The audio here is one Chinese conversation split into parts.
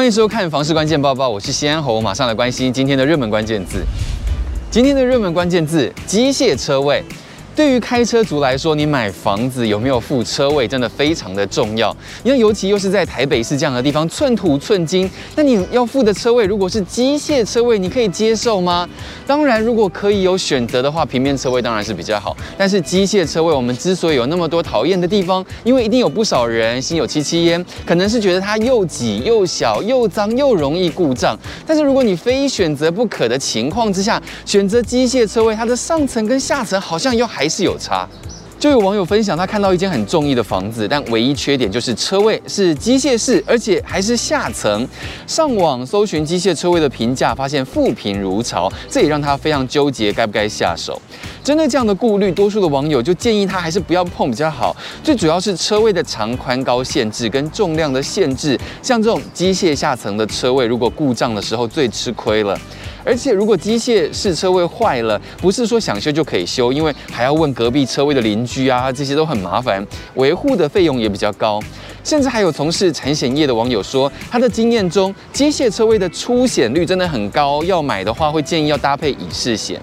欢迎收看房市关键报报，我是西安侯，马上来关心今天的热门关键字。今天的热门关键字：机械车位。对于开车族来说，你买房子有没有付车位，真的非常的重要。因为尤其又是在台北市这样的地方，寸土寸金，那你要付的车位如果是机械车位，你可以接受吗？当然，如果可以有选择的话，平面车位当然是比较好。但是机械车位，我们之所以有那么多讨厌的地方，因为一定有不少人心有戚戚焉，可能是觉得它又挤又小又脏又容易故障。但是如果你非选择不可的情况之下，选择机械车位，它的上层跟下层好像又还是有差，就有网友分享，他看到一间很中意的房子，但唯一缺点就是车位是机械式，而且还是下层。上网搜寻机械车位的评价，发现负评如潮，这也让他非常纠结，该不该下手。针对这样的顾虑，多数的网友就建议他还是不要碰比较好。最主要是车位的长宽高限制跟重量的限制，像这种机械下层的车位，如果故障的时候最吃亏了。而且，如果机械式车位坏了，不是说想修就可以修，因为还要问隔壁车位的邻居啊，这些都很麻烦，维护的费用也比较高。甚至还有从事产险业的网友说，他的经验中，机械车位的出险率真的很高，要买的话会建议要搭配乙式险。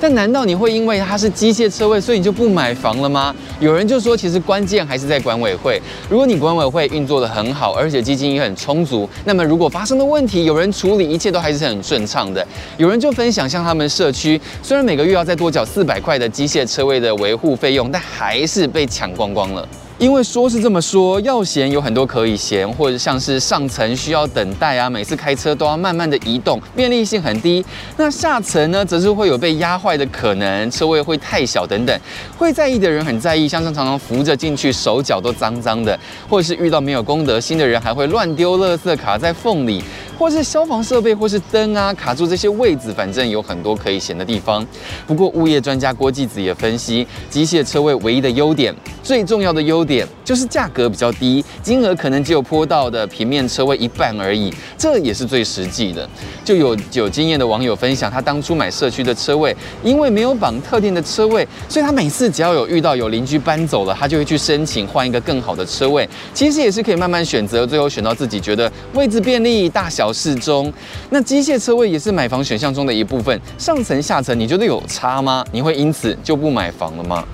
但难道你会因为它是机械车位，所以你就不买房了吗？有人就说，其实关键还是在管委会。如果你管委会运作的很好，而且基金也很充足，那么如果发生了问题，有人处理，一切都还是很顺畅的。有人就分享，像他们社区，虽然每个月要再多缴四百块的机械车位的维护费用，但还是被抢光光了。因为说是这么说，要嫌有很多可以嫌，或者像是上层需要等待啊，每次开车都要慢慢的移动，便利性很低。那下层呢，则是会有被压坏的可能，车位会太小等等。会在意的人很在意，像是常常扶着进去，手脚都脏脏的，或者是遇到没有公德心的人，还会乱丢垃圾卡在缝里。或是消防设备，或是灯啊，卡住这些位置，反正有很多可以嫌的地方。不过物业专家郭继子也分析，机械车位唯一的优点，最重要的优点就是价格比较低，金额可能只有坡道的平面车位一半而已，这也是最实际的。就有有经验的网友分享，他当初买社区的车位，因为没有绑特定的车位，所以他每次只要有遇到有邻居搬走了，他就会去申请换一个更好的车位。其实也是可以慢慢选择，最后选到自己觉得位置便利、大小适中，那机械车位也是买房选项中的一部分。上层下层，你觉得有差吗？你会因此就不买房了吗？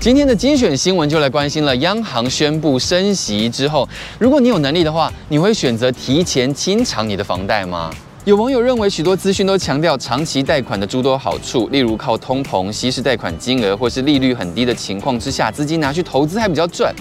今天的精选新闻就来关心了，央行宣布升息之后，如果你有能力的话，你会选择提前清偿你的房贷吗？有网友认为，许多资讯都强调长期贷款的诸多好处，例如靠通膨稀释贷款金额，或是利率很低的情况之下，资金拿去投资还比较赚。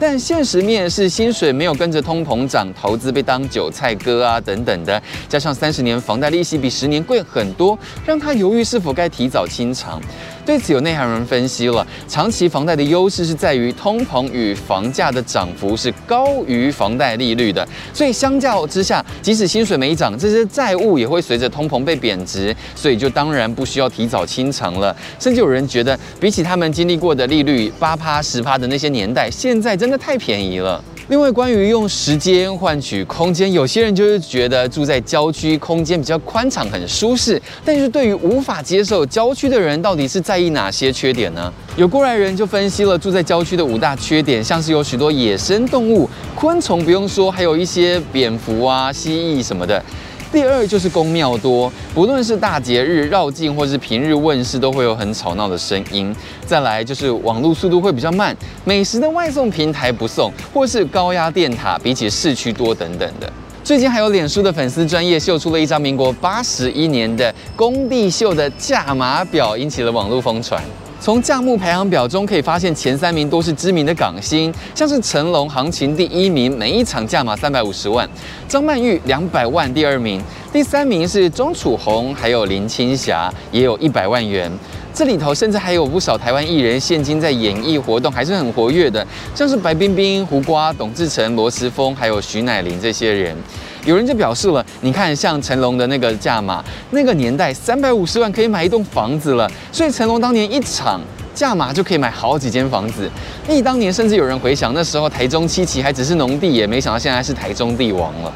但现实面是薪水没有跟着通膨涨，投资被当韭菜割啊等等的，加上三十年房贷利息比十年贵很多，让他犹豫是否该提早清偿。对此，有内行人分析了，长期房贷的优势是在于通膨与房价的涨幅是高于房贷利率的，所以相较之下，即使薪水没涨，这些债务也会随着通膨被贬值，所以就当然不需要提早清偿了。甚至有人觉得，比起他们经历过的利率八趴十趴的那些年代，现在真的太便宜了。另外，关于用时间换取空间，有些人就是觉得住在郊区，空间比较宽敞，很舒适。但是对于无法接受郊区的人，到底是在意哪些缺点呢？有过来人就分析了住在郊区的五大缺点，像是有许多野生动物、昆虫，不用说，还有一些蝙蝠啊、蜥蜴什么的。第二就是宫庙多，不论是大节日绕境或是平日问事，都会有很吵闹的声音。再来就是网络速度会比较慢，美食的外送平台不送，或是高压电塔比起市区多等等的。最近还有脸书的粉丝专业秀出了一张民国八十一年的工地秀的价码表，引起了网络疯传。从价目排行表中可以发现，前三名都是知名的港星，像是成龙行情第一名，每一场价码三百五十万；张曼玉两百万，第二名；第三名是钟楚红，还有林青霞，也有一百万元。这里头甚至还有不少台湾艺人现今在演艺活动还是很活跃的，像是白冰冰、胡瓜、董志成、罗时丰，还有徐乃麟这些人。有人就表示了，你看像成龙的那个价码，那个年代三百五十万可以买一栋房子了，所以成龙当年一场价码就可以买好几间房子。那当年甚至有人回想，那时候台中七期还只是农地，也没想到现在是台中帝王了。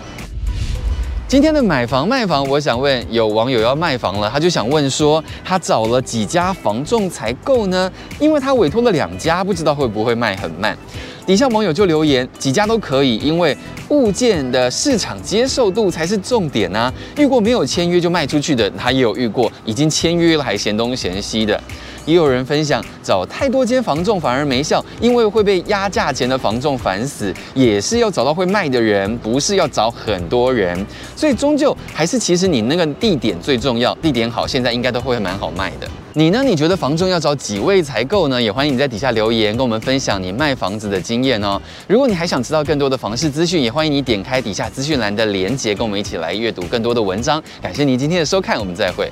今天的买房卖房，我想问有网友要卖房了，他就想问说，他找了几家房仲才够呢？因为他委托了两家，不知道会不会卖很慢。底下网友就留言，几家都可以，因为物件的市场接受度才是重点啊。遇过没有签约就卖出去的，他也有遇过已经签约了还嫌东嫌西的。也有人分享，找太多间房仲反而没效，因为会被压价钱的房仲烦死。也是要找到会卖的人，不是要找很多人。所以终究还是其实你那个地点最重要，地点好，现在应该都会蛮好卖的。你呢？你觉得房仲要找几位才够呢？也欢迎你在底下留言，跟我们分享你卖房子的经验哦。如果你还想知道更多的房市资讯，也欢迎你点开底下资讯栏的链接，跟我们一起来阅读更多的文章。感谢您今天的收看，我们再会。